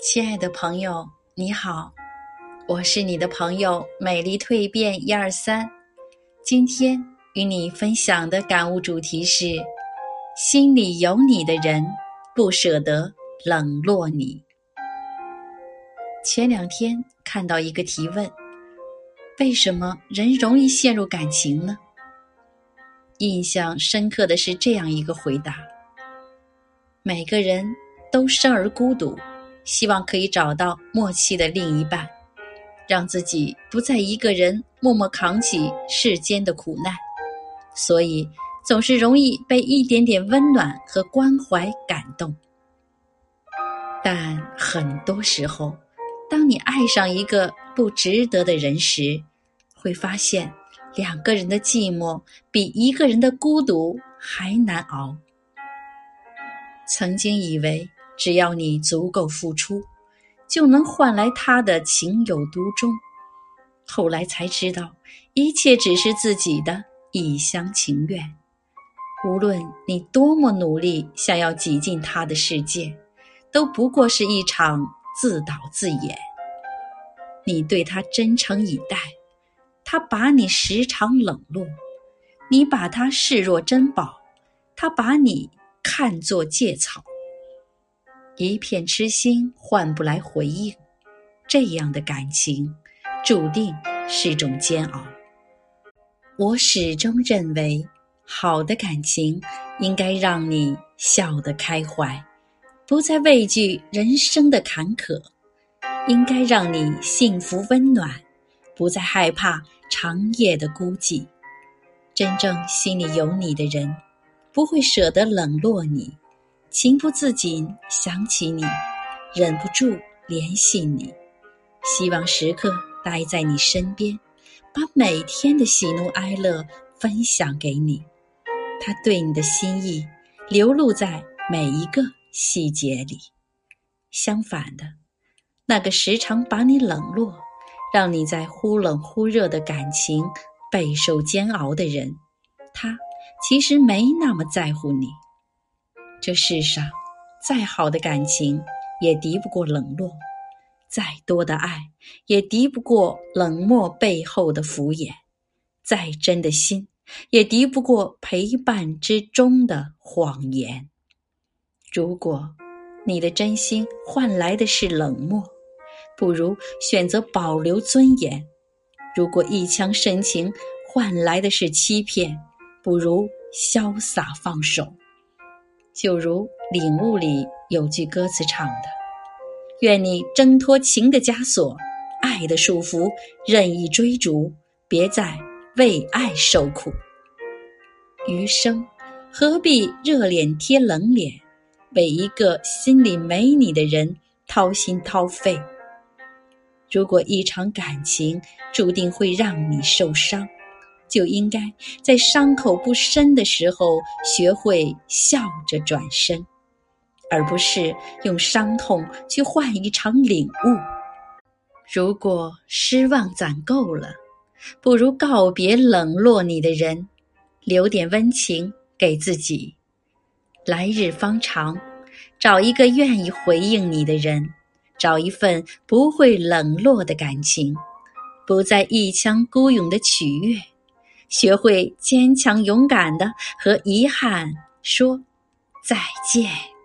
亲爱的朋友，你好，我是你的朋友美丽蜕变一二三。今天与你分享的感悟主题是：心里有你的人不舍得冷落你。前两天看到一个提问：为什么人容易陷入感情呢？印象深刻的是这样一个回答：每个人都生而孤独。希望可以找到默契的另一半，让自己不再一个人默默扛起世间的苦难，所以总是容易被一点点温暖和关怀感动。但很多时候，当你爱上一个不值得的人时，会发现两个人的寂寞比一个人的孤独还难熬。曾经以为。只要你足够付出，就能换来他的情有独钟。后来才知道，一切只是自己的一厢情愿。无论你多么努力，想要挤进他的世界，都不过是一场自导自演。你对他真诚以待，他把你时常冷落；你把他视若珍宝，他把你看作芥草。一片痴心换不来回应，这样的感情注定是种煎熬。我始终认为，好的感情应该让你笑得开怀，不再畏惧人生的坎坷；应该让你幸福温暖，不再害怕长夜的孤寂。真正心里有你的人，不会舍得冷落你。情不自禁想起你，忍不住联系你，希望时刻待在你身边，把每天的喜怒哀乐分享给你。他对你的心意流露在每一个细节里。相反的，那个时常把你冷落，让你在忽冷忽热的感情备受煎熬的人，他其实没那么在乎你。这世上，再好的感情也敌不过冷落；再多的爱也敌不过冷漠背后的敷衍；再真的心也敌不过陪伴之中的谎言。如果你的真心换来的是冷漠，不如选择保留尊严；如果一腔深情换来的是欺骗，不如潇洒放手。就如《领悟》里有句歌词唱的：“愿你挣脱情的枷锁，爱的束缚，任意追逐，别再为爱受苦。余生何必热脸贴冷脸，为一个心里没你的人掏心掏肺？如果一场感情注定会让你受伤。”就应该在伤口不深的时候学会笑着转身，而不是用伤痛去换一场领悟。如果失望攒够了，不如告别冷落你的人，留点温情给自己。来日方长，找一个愿意回应你的人，找一份不会冷落的感情，不再一腔孤勇的取悦。学会坚强勇敢的和遗憾说再见。